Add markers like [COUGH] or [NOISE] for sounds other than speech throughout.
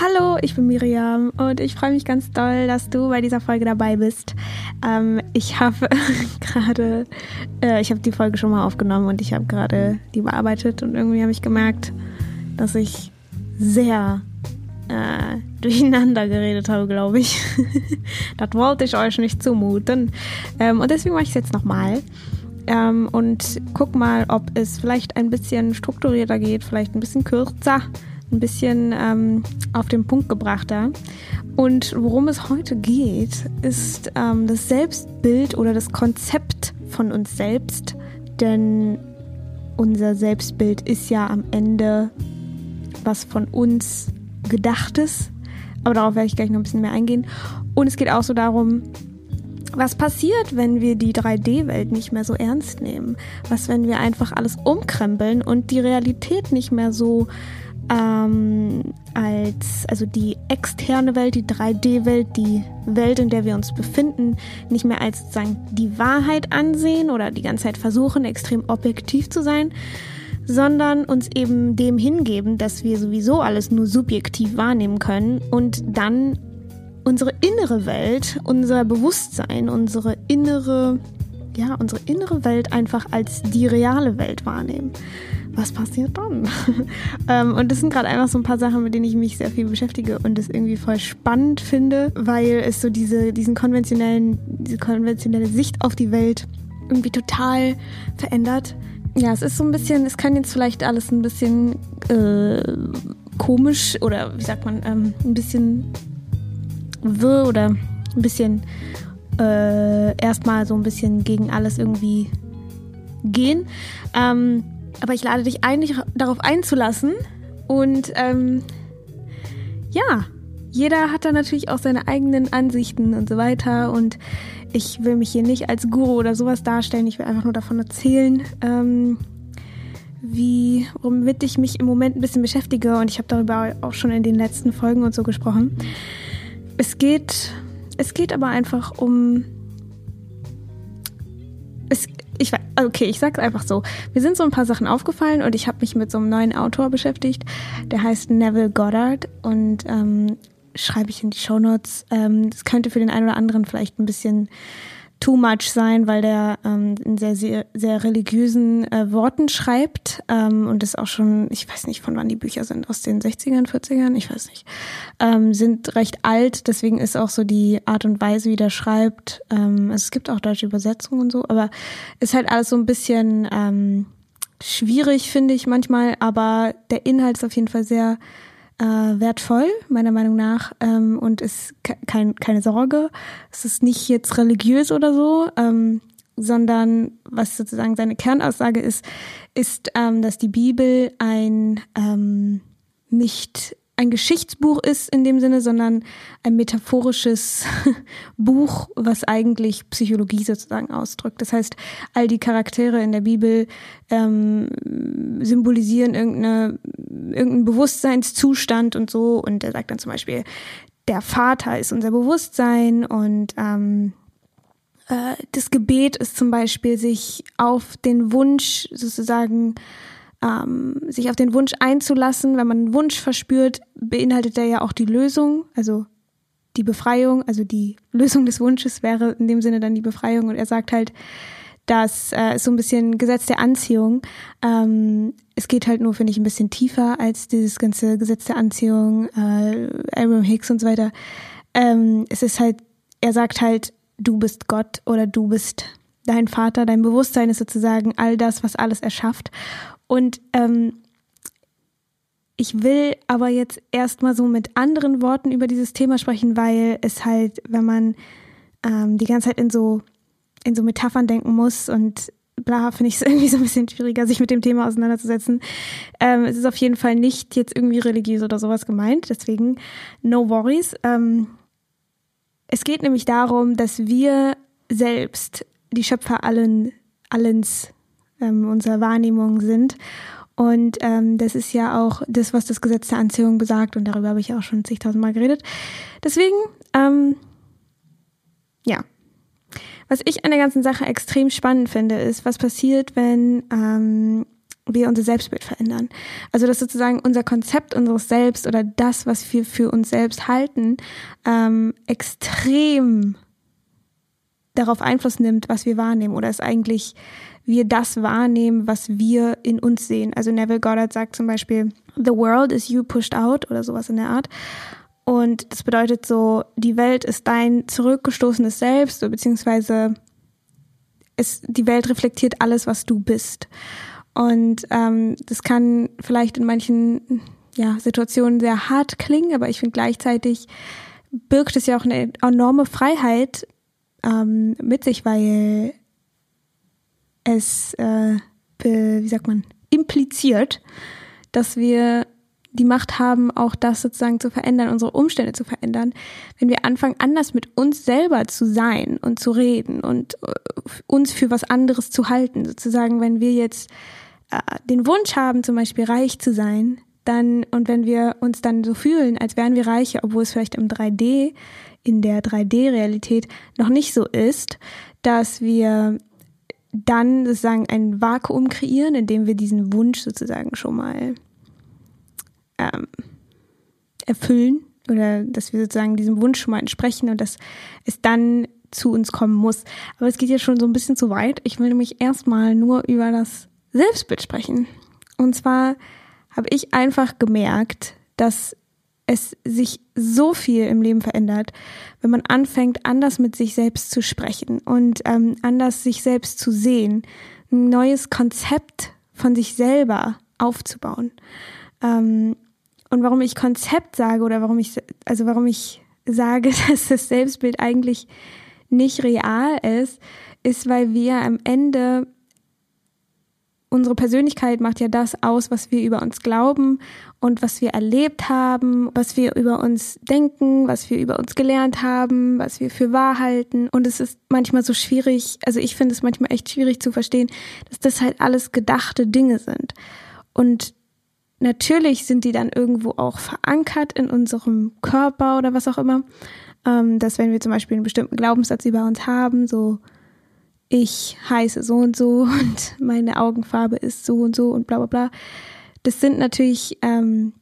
Hallo, ich bin Miriam und ich freue mich ganz doll, dass du bei dieser Folge dabei bist. Ähm, ich habe [LAUGHS] gerade, äh, ich habe die Folge schon mal aufgenommen und ich habe gerade die bearbeitet und irgendwie habe ich gemerkt, dass ich sehr äh, [LAUGHS] durcheinander geredet habe, glaube ich. [LAUGHS] das wollte ich euch nicht zumuten. Ähm, und deswegen mache ich es jetzt nochmal. Ähm, und guck mal, ob es vielleicht ein bisschen strukturierter geht, vielleicht ein bisschen kürzer ein bisschen ähm, auf den Punkt gebrachter. Und worum es heute geht, ist ähm, das Selbstbild oder das Konzept von uns selbst. Denn unser Selbstbild ist ja am Ende was von uns gedachtes. Aber darauf werde ich gleich noch ein bisschen mehr eingehen. Und es geht auch so darum, was passiert, wenn wir die 3D-Welt nicht mehr so ernst nehmen? Was, wenn wir einfach alles umkrempeln und die Realität nicht mehr so ähm, als, also die externe Welt, die 3D-Welt, die Welt, in der wir uns befinden, nicht mehr als sozusagen die Wahrheit ansehen oder die ganze Zeit versuchen, extrem objektiv zu sein, sondern uns eben dem hingeben, dass wir sowieso alles nur subjektiv wahrnehmen können und dann unsere innere Welt, unser Bewusstsein, unsere innere, ja, unsere innere Welt einfach als die reale Welt wahrnehmen was passiert dann? [LAUGHS] ähm, und das sind gerade einfach so ein paar Sachen, mit denen ich mich sehr viel beschäftige und das irgendwie voll spannend finde, weil es so diese, diesen konventionellen, diese konventionelle Sicht auf die Welt irgendwie total verändert. Ja, es ist so ein bisschen, es kann jetzt vielleicht alles ein bisschen äh, komisch oder wie sagt man, ähm, ein bisschen wirr oder ein bisschen äh, erstmal so ein bisschen gegen alles irgendwie gehen. Ähm, aber ich lade dich ein, dich darauf einzulassen. Und ähm, ja, jeder hat da natürlich auch seine eigenen Ansichten und so weiter. Und ich will mich hier nicht als Guru oder sowas darstellen. Ich will einfach nur davon erzählen, ähm, wie, womit ich mich im Moment ein bisschen beschäftige. Und ich habe darüber auch schon in den letzten Folgen und so gesprochen. Es geht, es geht aber einfach um. Es, ich okay, ich sag's einfach so. Mir sind so ein paar Sachen aufgefallen und ich habe mich mit so einem neuen Autor beschäftigt. Der heißt Neville Goddard und ähm, schreibe ich in die Show Notes. Ähm, das könnte für den einen oder anderen vielleicht ein bisschen too much sein, weil der ähm, in sehr, sehr, sehr religiösen äh, Worten schreibt ähm, und das auch schon, ich weiß nicht, von wann die Bücher sind, aus den 60ern, 40ern, ich weiß nicht, ähm, sind recht alt, deswegen ist auch so die Art und Weise, wie der schreibt, ähm, also es gibt auch deutsche Übersetzungen und so, aber ist halt alles so ein bisschen ähm, schwierig, finde ich manchmal, aber der Inhalt ist auf jeden Fall sehr äh, wertvoll, meiner Meinung nach, ähm, und ist kein, keine Sorge. Es ist nicht jetzt religiös oder so, ähm, sondern was sozusagen seine Kernaussage ist, ist, ähm, dass die Bibel ein ähm, nicht ein Geschichtsbuch ist in dem Sinne, sondern ein metaphorisches [LAUGHS] Buch, was eigentlich Psychologie sozusagen ausdrückt. Das heißt, all die Charaktere in der Bibel ähm, symbolisieren irgendeine, irgendeinen Bewusstseinszustand und so. Und er sagt dann zum Beispiel, der Vater ist unser Bewusstsein und ähm, äh, das Gebet ist zum Beispiel, sich auf den Wunsch sozusagen ähm, sich auf den Wunsch einzulassen. Wenn man einen Wunsch verspürt, beinhaltet der ja auch die Lösung, also die Befreiung, also die Lösung des Wunsches wäre in dem Sinne dann die Befreiung. Und er sagt halt, das äh, ist so ein bisschen Gesetz der Anziehung. Ähm, es geht halt nur, finde ich, ein bisschen tiefer als dieses ganze Gesetz der Anziehung, äh, Abraham Hicks und so weiter. Ähm, es ist halt, er sagt halt, du bist Gott oder du bist dein Vater, dein Bewusstsein ist sozusagen all das, was alles erschafft. Und ähm, ich will aber jetzt erstmal so mit anderen Worten über dieses Thema sprechen, weil es halt, wenn man ähm, die ganze Zeit in so, in so Metaphern denken muss und bla, finde ich es [LAUGHS] irgendwie so ein bisschen schwieriger, sich mit dem Thema auseinanderzusetzen. Ähm, es ist auf jeden Fall nicht jetzt irgendwie religiös oder sowas gemeint, deswegen no worries. Ähm, es geht nämlich darum, dass wir selbst die Schöpfer allen, allens ähm, unserer Wahrnehmung sind. Und ähm, das ist ja auch das, was das Gesetz der Anziehung besagt. Und darüber habe ich auch schon zigtausendmal geredet. Deswegen, ähm, ja. Was ich an der ganzen Sache extrem spannend finde, ist, was passiert, wenn ähm, wir unser Selbstbild verändern. Also dass sozusagen unser Konzept unseres Selbst oder das, was wir für uns selbst halten, ähm, extrem darauf Einfluss nimmt, was wir wahrnehmen oder es eigentlich wir das wahrnehmen, was wir in uns sehen. Also Neville Goddard sagt zum Beispiel, The world is you pushed out oder sowas in der Art. Und das bedeutet so, die Welt ist dein zurückgestoßenes Selbst, beziehungsweise es, die Welt reflektiert alles, was du bist. Und ähm, das kann vielleicht in manchen ja, Situationen sehr hart klingen, aber ich finde gleichzeitig birgt es ja auch eine enorme Freiheit ähm, mit sich, weil es, äh, be, wie sagt man, impliziert, dass wir die Macht haben, auch das sozusagen zu verändern, unsere Umstände zu verändern, wenn wir anfangen, anders mit uns selber zu sein und zu reden und äh, uns für was anderes zu halten. Sozusagen, wenn wir jetzt äh, den Wunsch haben, zum Beispiel reich zu sein, dann, und wenn wir uns dann so fühlen, als wären wir reiche, obwohl es vielleicht im 3D, in der 3D-Realität noch nicht so ist, dass wir dann sozusagen ein Vakuum kreieren, in dem wir diesen Wunsch sozusagen schon mal ähm, erfüllen oder dass wir sozusagen diesem Wunsch schon mal entsprechen und dass es dann zu uns kommen muss. Aber es geht ja schon so ein bisschen zu weit. Ich will nämlich erstmal nur über das Selbstbild sprechen. Und zwar habe ich einfach gemerkt, dass es sich so viel im Leben verändert, wenn man anfängt, anders mit sich selbst zu sprechen und ähm, anders sich selbst zu sehen, ein neues Konzept von sich selber aufzubauen. Ähm, und warum ich Konzept sage oder warum ich, also warum ich sage, [LAUGHS] dass das Selbstbild eigentlich nicht real ist, ist, weil wir am Ende unsere Persönlichkeit macht ja das aus, was wir über uns glauben und was wir erlebt haben, was wir über uns denken, was wir über uns gelernt haben, was wir für wahr halten. Und es ist manchmal so schwierig, also ich finde es manchmal echt schwierig zu verstehen, dass das halt alles gedachte Dinge sind. Und natürlich sind die dann irgendwo auch verankert in unserem Körper oder was auch immer. Ähm, dass wenn wir zum Beispiel einen bestimmten Glaubenssatz über uns haben, so ich heiße so und so [LAUGHS] und meine Augenfarbe ist so und so und bla bla bla. Das sind natürlich, ähm,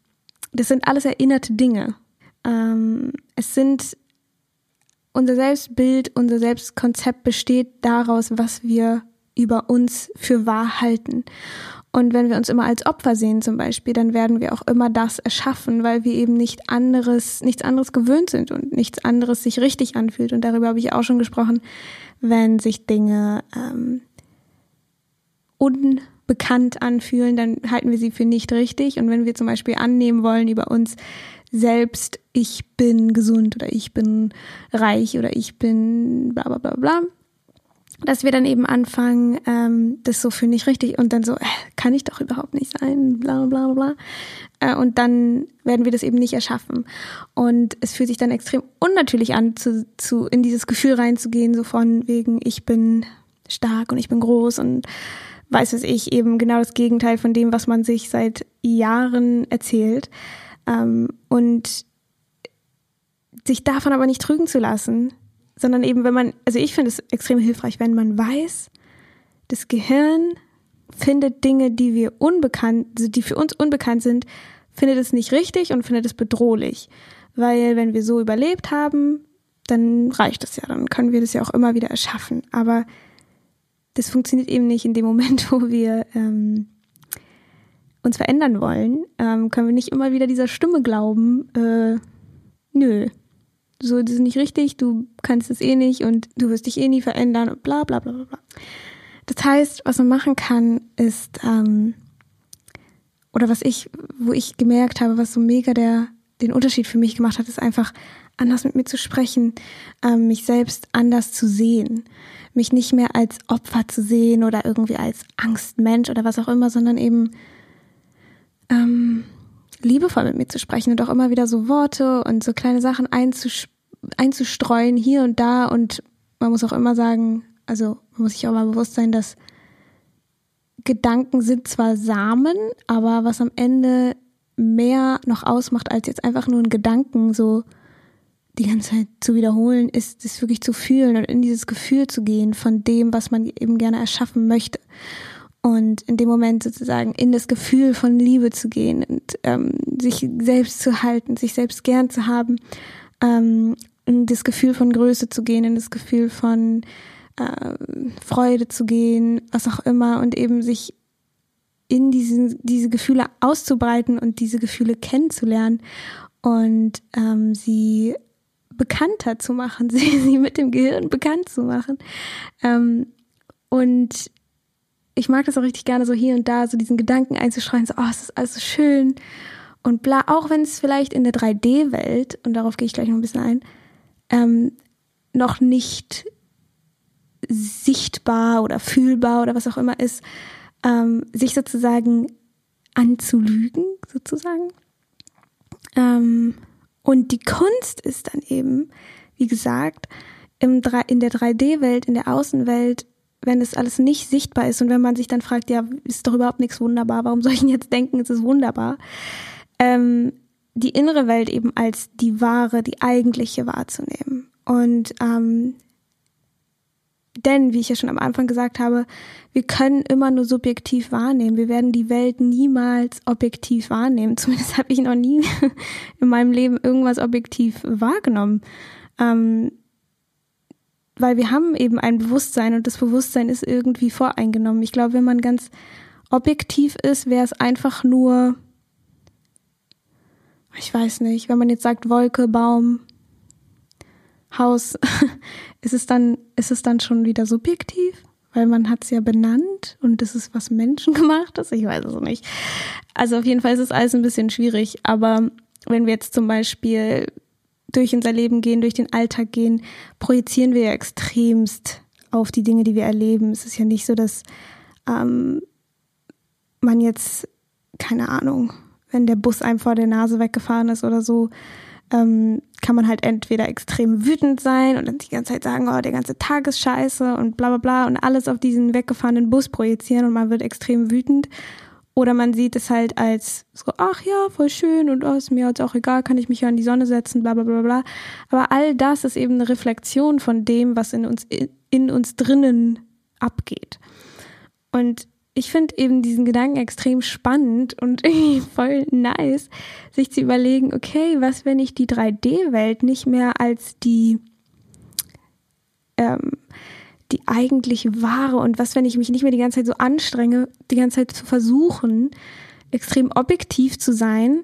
das sind alles erinnerte Dinge. Ähm, es sind unser Selbstbild, unser Selbstkonzept besteht daraus, was wir über uns für wahr halten. Und wenn wir uns immer als Opfer sehen zum Beispiel, dann werden wir auch immer das erschaffen, weil wir eben nicht anderes, nichts anderes gewöhnt sind und nichts anderes sich richtig anfühlt. Und darüber habe ich auch schon gesprochen, wenn sich Dinge ähm, unbekannt anfühlen, dann halten wir sie für nicht richtig. Und wenn wir zum Beispiel annehmen wollen über uns selbst, ich bin gesund oder ich bin reich oder ich bin bla bla bla bla, dass wir dann eben anfangen, ähm, das so für nicht richtig und dann so, äh, kann ich doch überhaupt nicht sein, bla bla bla. Äh, und dann werden wir das eben nicht erschaffen. Und es fühlt sich dann extrem unnatürlich an, zu, zu in dieses Gefühl reinzugehen, so von wegen, ich bin stark und ich bin groß und weiß es ich, eben genau das Gegenteil von dem, was man sich seit Jahren erzählt. Ähm, und sich davon aber nicht trügen zu lassen, sondern eben, wenn man, also ich finde es extrem hilfreich, wenn man weiß, das Gehirn findet Dinge, die wir unbekannt, also die für uns unbekannt sind, findet es nicht richtig und findet es bedrohlich. Weil wenn wir so überlebt haben, dann reicht es ja, dann können wir das ja auch immer wieder erschaffen. Aber das funktioniert eben nicht in dem Moment, [LAUGHS] wo wir ähm, uns verändern wollen, ähm, können wir nicht immer wieder dieser Stimme glauben, äh, nö, so, das ist nicht richtig, du kannst es eh nicht und du wirst dich eh nie verändern und bla bla bla bla bla. Das heißt, was man machen kann, ist, ähm, oder was ich, wo ich gemerkt habe, was so mega der, den Unterschied für mich gemacht hat, ist einfach anders mit mir zu sprechen, ähm, mich selbst anders zu sehen, mich nicht mehr als Opfer zu sehen oder irgendwie als Angstmensch oder was auch immer, sondern eben ähm, liebevoll mit mir zu sprechen und auch immer wieder so Worte und so kleine Sachen einzustreuen hier und da und man muss auch immer sagen, also man muss sich auch mal bewusst sein, dass Gedanken sind zwar Samen, aber was am Ende mehr noch ausmacht als jetzt einfach nur ein Gedanken so die ganze Zeit zu wiederholen, ist es wirklich zu fühlen und in dieses Gefühl zu gehen von dem, was man eben gerne erschaffen möchte. Und in dem Moment sozusagen in das Gefühl von Liebe zu gehen und ähm, sich selbst zu halten, sich selbst gern zu haben, ähm, in das Gefühl von Größe zu gehen, in das Gefühl von äh, Freude zu gehen, was auch immer und eben sich in diesen, diese Gefühle auszubreiten und diese Gefühle kennenzulernen und ähm, sie bekannter zu machen, [LAUGHS] sie, sie mit dem Gehirn bekannt zu machen. Ähm, und ich mag das auch richtig gerne, so hier und da so diesen Gedanken einzuschreien, so, oh, es ist alles so schön und bla, auch wenn es vielleicht in der 3D-Welt, und darauf gehe ich gleich noch ein bisschen ein, ähm, noch nicht sichtbar oder fühlbar oder was auch immer ist, ähm, sich sozusagen anzulügen, sozusagen. Ähm, und die Kunst ist dann eben, wie gesagt, im, in der 3D-Welt, in der Außenwelt wenn das alles nicht sichtbar ist und wenn man sich dann fragt, ja, ist doch überhaupt nichts wunderbar, warum soll ich denn jetzt denken, es ist wunderbar? Ähm, die innere Welt eben als die wahre, die eigentliche wahrzunehmen. Und ähm, denn, wie ich ja schon am Anfang gesagt habe, wir können immer nur subjektiv wahrnehmen. Wir werden die Welt niemals objektiv wahrnehmen. [LAUGHS] Zumindest habe ich noch nie in meinem Leben irgendwas objektiv wahrgenommen. Ähm, weil wir haben eben ein Bewusstsein und das Bewusstsein ist irgendwie voreingenommen. Ich glaube, wenn man ganz objektiv ist, wäre es einfach nur, ich weiß nicht, wenn man jetzt sagt Wolke, Baum, Haus, [LAUGHS] ist es dann, ist es dann schon wieder subjektiv? Weil man hat es ja benannt und das ist was Menschen gemacht ist. Ich weiß es nicht. Also auf jeden Fall ist es alles ein bisschen schwierig. Aber wenn wir jetzt zum Beispiel durch unser Leben gehen, durch den Alltag gehen, projizieren wir ja extremst auf die Dinge, die wir erleben. Es ist ja nicht so, dass ähm, man jetzt, keine Ahnung, wenn der Bus einem vor der Nase weggefahren ist oder so, ähm, kann man halt entweder extrem wütend sein und dann die ganze Zeit sagen, oh, der ganze Tag ist scheiße und bla bla bla und alles auf diesen weggefahrenen Bus projizieren und man wird extrem wütend. Oder man sieht es halt als so, ach ja, voll schön und oh, ist mir jetzt auch egal, kann ich mich ja in die Sonne setzen, bla bla bla bla. Aber all das ist eben eine Reflexion von dem, was in uns, in, uns drinnen abgeht. Und ich finde eben diesen Gedanken extrem spannend und [LAUGHS] irgendwie voll nice, sich zu überlegen, okay, was, wenn ich die 3D-Welt nicht mehr als die ähm, die eigentlich wahre und was, wenn ich mich nicht mehr die ganze Zeit so anstrenge, die ganze Zeit zu versuchen, extrem objektiv zu sein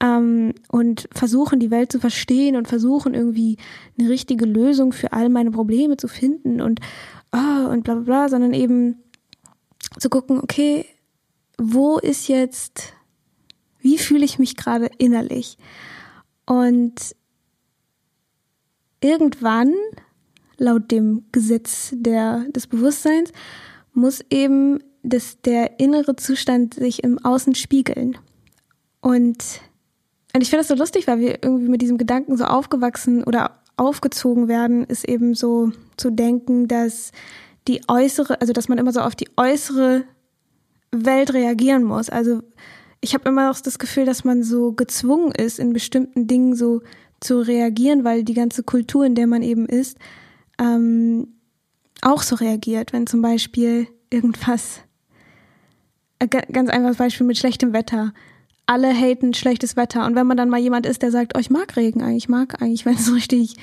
ähm, und versuchen, die Welt zu verstehen und versuchen, irgendwie eine richtige Lösung für all meine Probleme zu finden und, oh, und bla bla bla, sondern eben zu gucken, okay, wo ist jetzt, wie fühle ich mich gerade innerlich? Und irgendwann laut dem Gesetz der, des Bewusstseins muss eben das, der innere Zustand sich im Außen spiegeln. Und, und ich finde das so lustig, weil wir irgendwie mit diesem Gedanken so aufgewachsen oder aufgezogen werden, ist eben so zu denken, dass die äußere, also dass man immer so auf die äußere Welt reagieren muss. Also ich habe immer auch das Gefühl, dass man so gezwungen ist, in bestimmten Dingen so zu reagieren, weil die ganze Kultur, in der man eben ist, ähm, auch so reagiert, wenn zum Beispiel irgendwas, äh, ganz einfaches Beispiel mit schlechtem Wetter. Alle haten schlechtes Wetter. Und wenn man dann mal jemand ist, der sagt, oh, ich mag Regen eigentlich, ich mag eigentlich, [LAUGHS] wenn es so richtig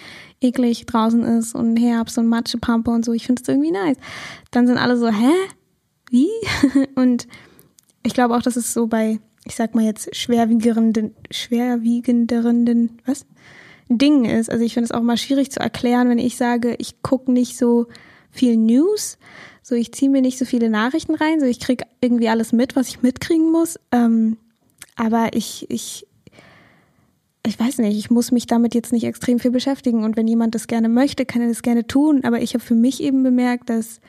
eklig draußen ist und Herbst und Matschepampe und so, ich finde es irgendwie nice. Dann sind alle so, hä? Wie? [LAUGHS] und ich glaube auch, dass es so bei, ich sag mal jetzt, schwerwiegenderen, schwerwiegenderen, was? Ding ist. Also ich finde es auch mal schwierig zu erklären, wenn ich sage, ich gucke nicht so viel News, so ich ziehe mir nicht so viele Nachrichten rein, so ich kriege irgendwie alles mit, was ich mitkriegen muss. Ähm, aber ich, ich, ich weiß nicht, ich muss mich damit jetzt nicht extrem viel beschäftigen. Und wenn jemand das gerne möchte, kann er das gerne tun. Aber ich habe für mich eben bemerkt, dass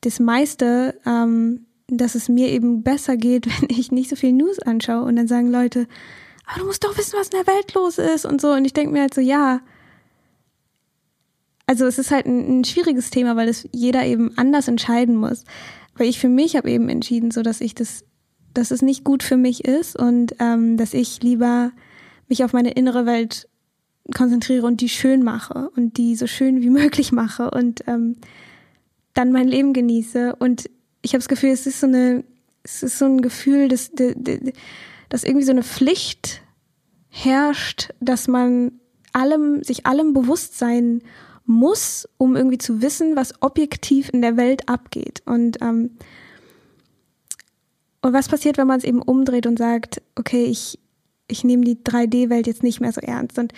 das meiste, ähm, dass es mir eben besser geht, [LAUGHS] wenn ich nicht so viel News anschaue. Und dann sagen Leute, aber du musst doch wissen, was in der Welt los ist und so. Und ich denke mir halt so, ja. Also es ist halt ein, ein schwieriges Thema, weil es jeder eben anders entscheiden muss. Weil ich für mich habe eben entschieden, so dass ich das, dass es nicht gut für mich ist und ähm, dass ich lieber mich auf meine innere Welt konzentriere und die schön mache und die so schön wie [LAUGHS] möglich mache und ähm, dann mein Leben genieße und ich habe das Gefühl, es ist so eine, es ist so ein Gefühl, dass, dass irgendwie so eine Pflicht herrscht, dass man allem, sich allem bewusst sein muss, um irgendwie zu wissen, was objektiv in der Welt abgeht. Und, ähm, und was passiert, wenn man es eben umdreht und sagt, okay, ich, ich nehme die 3D-Welt jetzt nicht mehr so ernst. Und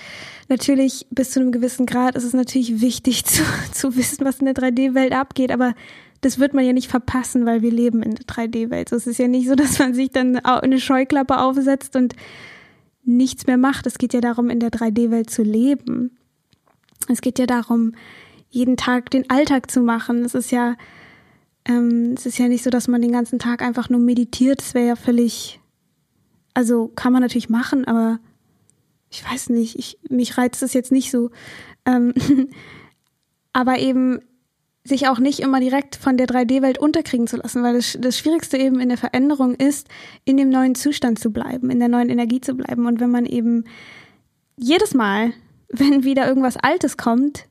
natürlich bis zu einem gewissen Grad ist es natürlich wichtig [LAUGHS] zu, zu wissen, was in der 3D-Welt abgeht, aber das wird man ja nicht verpassen, weil wir leben in der 3D-Welt. So, es ist ja nicht so, dass man sich dann eine Scheuklappe aufsetzt und nichts mehr macht. Es geht ja darum, in der 3D-Welt zu leben. Es geht ja darum, jeden Tag den Alltag zu machen. Es ist ja, ähm, es ist ja nicht so, dass man den ganzen Tag einfach nur meditiert. Das wäre ja völlig, also kann man natürlich machen, aber ich weiß nicht, ich, mich reizt es jetzt nicht so. Ähm, [LAUGHS] aber eben sich auch nicht immer direkt von der 3D-Welt unterkriegen zu lassen, weil das, das Schwierigste eben in der Veränderung ist, in dem neuen Zustand zu bleiben, in der neuen Energie zu bleiben. Und wenn man eben jedes Mal, [LAUGHS] wenn wieder irgendwas Altes kommt,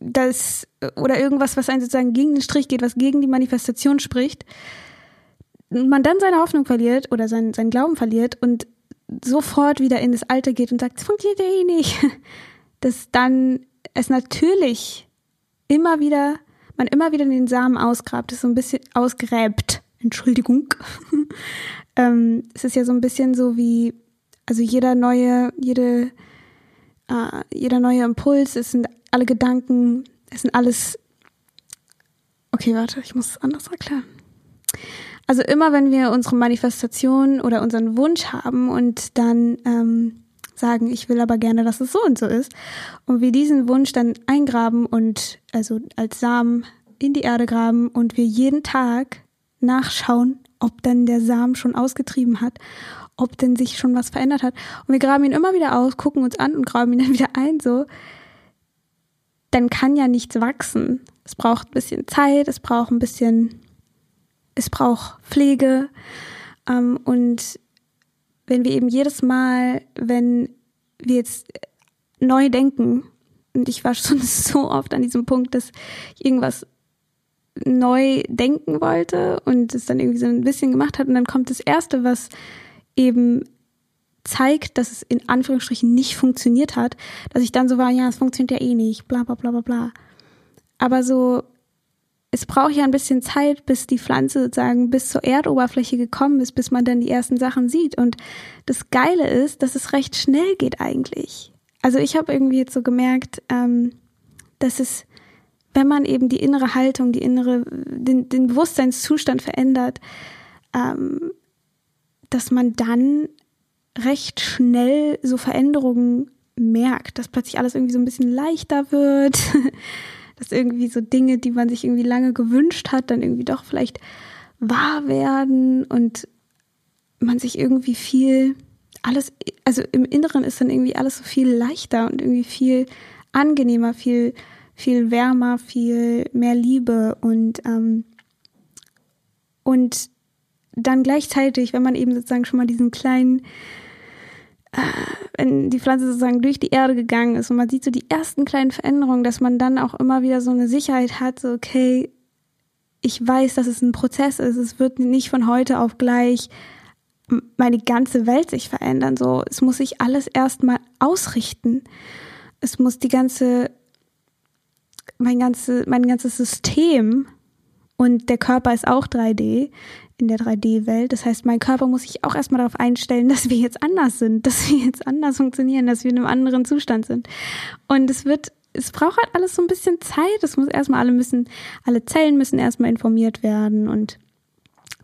das oder irgendwas, was einen sozusagen gegen den Strich geht, was gegen die Manifestation spricht, man dann seine Hoffnung verliert oder seinen, seinen Glauben verliert und sofort wieder in das Alte geht und sagt, es funktioniert ja eh nicht, [LAUGHS] dass dann es natürlich immer wieder man immer wieder den Samen ausgrabt, ist so ein bisschen ausgräbt. Entschuldigung. [LAUGHS] ähm, es ist ja so ein bisschen so wie, also jeder neue, jede, äh, jeder neue Impuls, es sind alle Gedanken, es sind alles. Okay, warte, ich muss es anders erklären. Also immer wenn wir unsere Manifestation oder unseren Wunsch haben und dann ähm, sagen, ich will aber gerne, dass es so und so ist. Und wir diesen Wunsch dann eingraben und also als Samen in die Erde graben und wir jeden Tag nachschauen, ob dann der Samen schon ausgetrieben hat, ob denn sich schon was verändert hat. Und wir graben ihn immer wieder aus, gucken uns an und graben ihn dann [LAUGHS] wieder ein, so. Dann kann ja nichts wachsen. Es braucht ein bisschen Zeit, es braucht ein bisschen, es braucht Pflege. Ähm, und wenn wir eben jedes Mal, wenn wir jetzt neu denken, und ich war schon [LAUGHS] so oft an diesem Punkt, dass ich irgendwas neu denken wollte und es dann irgendwie so ein bisschen gemacht hat und dann kommt das erste, was eben zeigt, dass es in Anführungsstrichen nicht funktioniert hat, dass ich dann so war, ja, es funktioniert ja eh nicht, bla bla bla bla bla. Aber so, es braucht ja ein bisschen Zeit, bis die Pflanze sozusagen bis zur Erdoberfläche gekommen ist, bis man dann die ersten Sachen sieht. Und das Geile ist, dass es recht schnell geht eigentlich. Also ich habe irgendwie jetzt so gemerkt, ähm, dass es wenn man eben die innere Haltung, die innere, den, den Bewusstseinszustand verändert, ähm, dass man dann recht schnell so Veränderungen merkt, dass plötzlich alles irgendwie so ein bisschen leichter wird, [LAUGHS] dass irgendwie so Dinge, die man sich irgendwie lange gewünscht hat, dann irgendwie doch vielleicht wahr werden und man sich irgendwie viel alles, also im Inneren ist dann irgendwie alles so viel leichter und irgendwie viel angenehmer, viel viel wärmer, viel mehr Liebe und ähm, und dann gleichzeitig, wenn man eben sozusagen schon mal diesen kleinen, wenn die Pflanze sozusagen durch die Erde gegangen ist und man sieht so die ersten kleinen Veränderungen, dass man dann auch immer wieder so eine Sicherheit hat, so okay, ich weiß, dass es ein Prozess ist, es wird nicht von heute auf gleich meine ganze Welt sich verändern, so es muss sich alles erstmal ausrichten. Es muss die ganze mein, ganze, mein ganzes System und der Körper ist auch 3D in der 3D-Welt. Das heißt, mein Körper muss sich auch erstmal darauf einstellen, dass wir jetzt anders sind, [LAUGHS] dass wir jetzt anders funktionieren, dass wir in einem anderen Zustand sind. Und es wird, es braucht halt alles so ein bisschen Zeit. Es muss erstmal alle müssen, alle Zellen müssen erstmal informiert werden und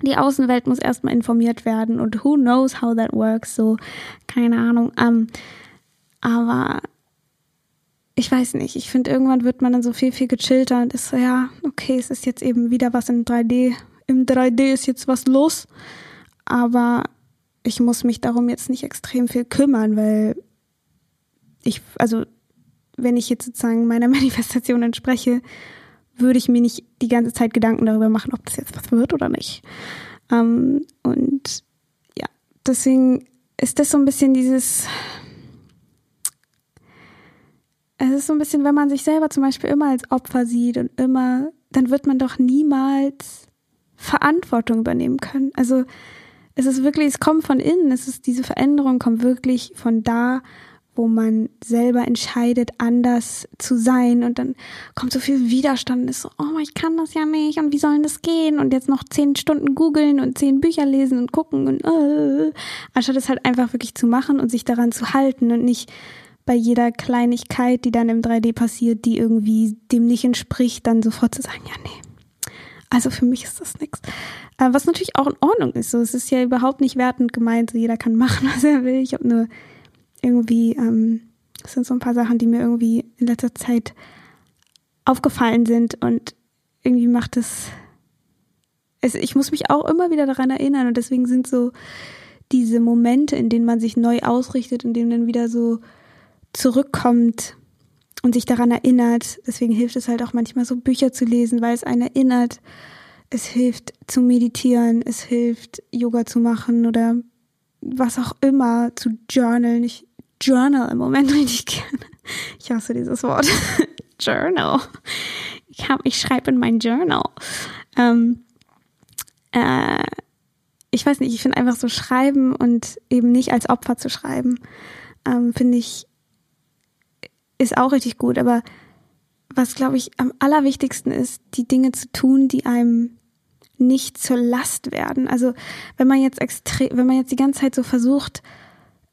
die Außenwelt muss erstmal informiert werden und who knows how that works, so, keine Ahnung. Um, ähm, aber ich weiß nicht, ich finde, irgendwann wird man dann so viel, viel gechillter und ist so, ja, okay, es ist jetzt eben wieder was in 3D. Im 3D ist jetzt was los. Aber ich muss mich darum jetzt nicht extrem viel kümmern, weil ich, also, wenn ich jetzt sozusagen meiner [LAUGHS] Manifestation entspreche, würde ich mir nicht die ganze Zeit Gedanken darüber machen, ob das jetzt was wird oder nicht. Ähm, und ja, deswegen ist das so ein bisschen dieses, es ist so ein bisschen, wenn man sich selber zum Beispiel immer als Opfer sieht und immer, dann wird man doch niemals Verantwortung übernehmen können. Also es ist wirklich, es kommt von innen, es ist diese Veränderung kommt wirklich von da, wo man selber entscheidet, anders zu sein. Und dann kommt so viel Widerstand. Ist so, oh, ich kann das ja nicht. Und wie soll das gehen? Und jetzt noch zehn Stunden googeln und zehn Bücher lesen und gucken und äh, anstatt es halt einfach wirklich zu machen und sich daran zu halten und nicht bei jeder Kleinigkeit, die dann im 3D passiert, die irgendwie dem nicht entspricht, dann sofort zu sagen, ja, nee. Also für mich ist das nichts. Äh, was natürlich auch in Ordnung ist. So, es ist ja überhaupt nicht wertend gemeint, so jeder kann [LAUGHS] machen, was er will. Ich habe nur irgendwie, ähm, das sind so ein paar Sachen, die mir irgendwie in letzter Zeit aufgefallen sind und irgendwie macht es, es, ich muss mich auch immer wieder daran erinnern und deswegen sind so diese Momente, in denen man sich neu ausrichtet, in denen dann wieder so zurückkommt und sich daran erinnert. Deswegen hilft es halt auch manchmal so Bücher zu lesen, weil es einen erinnert. Es hilft zu meditieren, es hilft Yoga zu machen oder was auch immer zu journalen. Ich journal im Moment [LAUGHS] richtig gerne. Ich hasse dieses Wort. [LAUGHS] Journal. Ich, hab, ich schreibe in mein Journal. Ähm, äh, ich weiß nicht, ich finde einfach so schreiben und eben nicht als Opfer zu schreiben, ähm, finde ich, ist auch richtig gut. Aber was, glaube ich, am allerwichtigsten ist, die Dinge zu tun, die einem nicht zur Last werden. Also wenn man jetzt extrem, wenn man jetzt die ganze Zeit so versucht,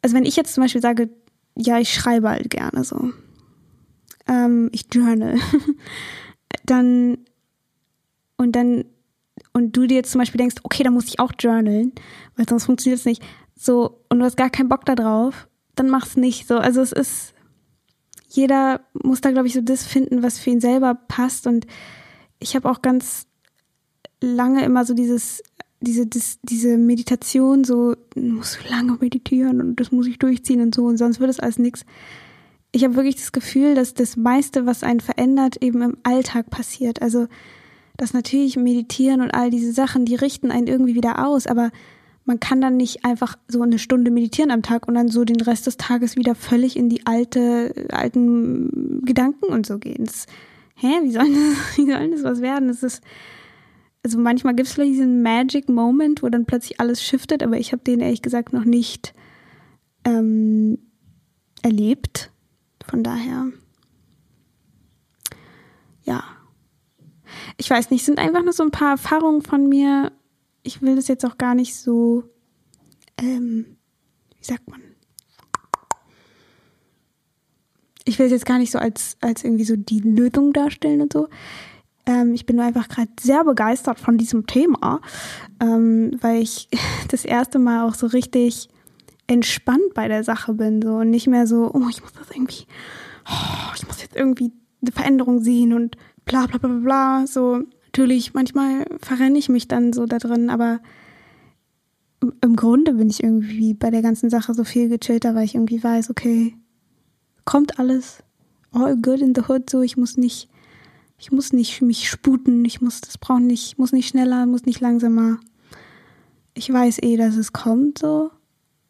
also wenn ich jetzt zum Beispiel sage, ja, ich schreibe halt gerne so, ähm, ich journal, [LAUGHS] dann und dann und du dir jetzt zum Beispiel denkst, okay, da muss ich auch journalen, weil sonst funktioniert es nicht. So und du hast gar keinen Bock darauf, dann mach's nicht. So, also es ist jeder muss da glaube ich so das finden, was für ihn selber passt und ich habe auch ganz lange immer so dieses, diese, das, diese Meditation, so, muss lange meditieren und das muss ich durchziehen und so und sonst wird es alles nichts. Ich habe wirklich das Gefühl, dass das meiste, was einen verändert, eben im Alltag passiert. Also, dass natürlich Meditieren und all diese Sachen, die richten einen irgendwie wieder aus, aber man kann dann nicht einfach so eine Stunde meditieren am Tag und dann so den Rest des Tages wieder völlig in die alte, alten Gedanken und so gehen. Das, hä, wie soll das, [LAUGHS] das was werden? Das ist, also manchmal gibt es vielleicht diesen Magic Moment, wo dann plötzlich alles shiftet, aber ich habe den ehrlich gesagt noch nicht ähm, erlebt. Von daher, ja. Ich weiß nicht, sind einfach nur so ein paar Erfahrungen von mir. Ich will das jetzt auch gar nicht so, ähm, wie sagt man? Ich will es jetzt gar nicht so als, als irgendwie so die Lösung darstellen und so. Ähm, ich bin nur einfach gerade sehr begeistert von diesem Thema, ähm, weil ich [LAUGHS] das erste Mal auch so richtig entspannt bei der Sache bin so und nicht mehr so, oh, ich muss das irgendwie, oh, ich muss jetzt irgendwie eine Veränderung sehen und bla bla bla bla. So, natürlich, manchmal verrenne ich mich dann so da drin, aber im Grunde bin ich irgendwie bei der ganzen Sache so viel gechillter, weil ich irgendwie weiß, okay, kommt alles, all good in the hood, so ich muss nicht ich muss nicht mich sputen, ich muss das brauchen nicht, muss nicht schneller, muss nicht langsamer. Ich weiß eh, dass es kommt so.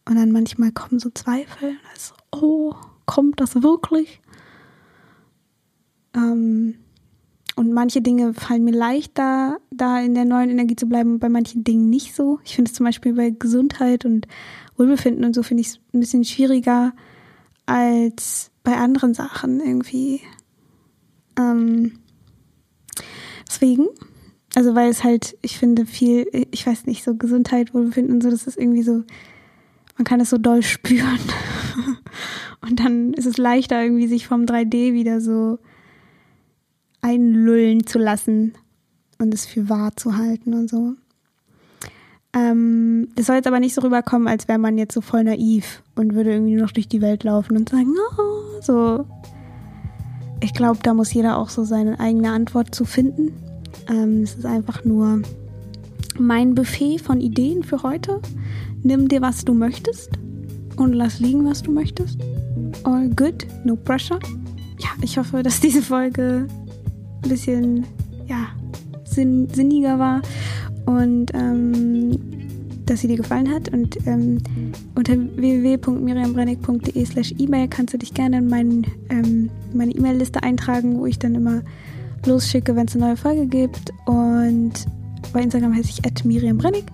Und dann manchmal kommen so Zweifel. Also, oh, kommt das wirklich? Ähm, und manche Dinge fallen mir leichter, da in der neuen Energie zu bleiben, bei manchen Dingen nicht so. Ich finde es zum Beispiel bei Gesundheit und Wohlbefinden und so finde ich es ein bisschen schwieriger als bei anderen Sachen irgendwie. Ähm, Deswegen, also weil es halt, ich finde viel, ich weiß nicht, so Gesundheit, Wohlbefinden und so, das ist irgendwie so, man kann es so doll [LAUGHS] spüren. und dann ist es leichter irgendwie sich vom 3D wieder so einlullen zu lassen und es für wahr zu halten und so. Ähm, das soll jetzt aber nicht so rüberkommen, als wäre man jetzt so voll naiv und würde irgendwie nur noch durch die Welt laufen und sagen, oh, so ich glaube, da muss jeder auch so seine eigene Antwort zu finden. Ähm, es ist einfach nur mein Buffet von Ideen für heute. Nimm dir, was du möchtest und lass liegen, was du möchtest. All good, no pressure. Ja, ich hoffe, dass diese Folge ein bisschen ja, sinn sinniger war und ähm, dass sie dir gefallen hat. Und ähm, unter www.miriambrennig.de slash E-Mail kannst du dich gerne in mein, ähm, meine E-Mail-Liste eintragen, wo ich dann immer losschicke, wenn es eine neue Folge gibt. Und bei Instagram heiße ich Miriam Brennig.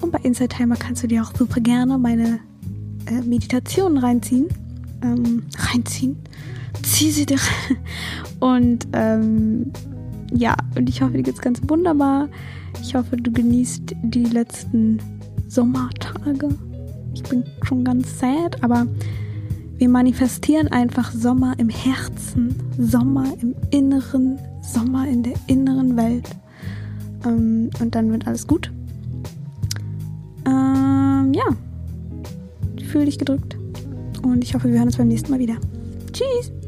Und bei Inside Timer kannst du dir auch super gerne meine äh, Meditationen reinziehen. Ähm, [LAUGHS] reinziehen. Zieh sie dir. Und ähm, ja, und ich hoffe, dir geht's ganz wunderbar. Ich hoffe, du genießt die letzten Sommertage. Ich bin schon ganz sad, aber wir manifestieren einfach Sommer im Herzen, Sommer im Inneren, Sommer in der inneren Welt. Ähm, und dann wird alles gut. Ähm, ja. Fühl dich gedrückt. Und ich hoffe, wir hören uns beim nächsten Mal wieder. Tschüss!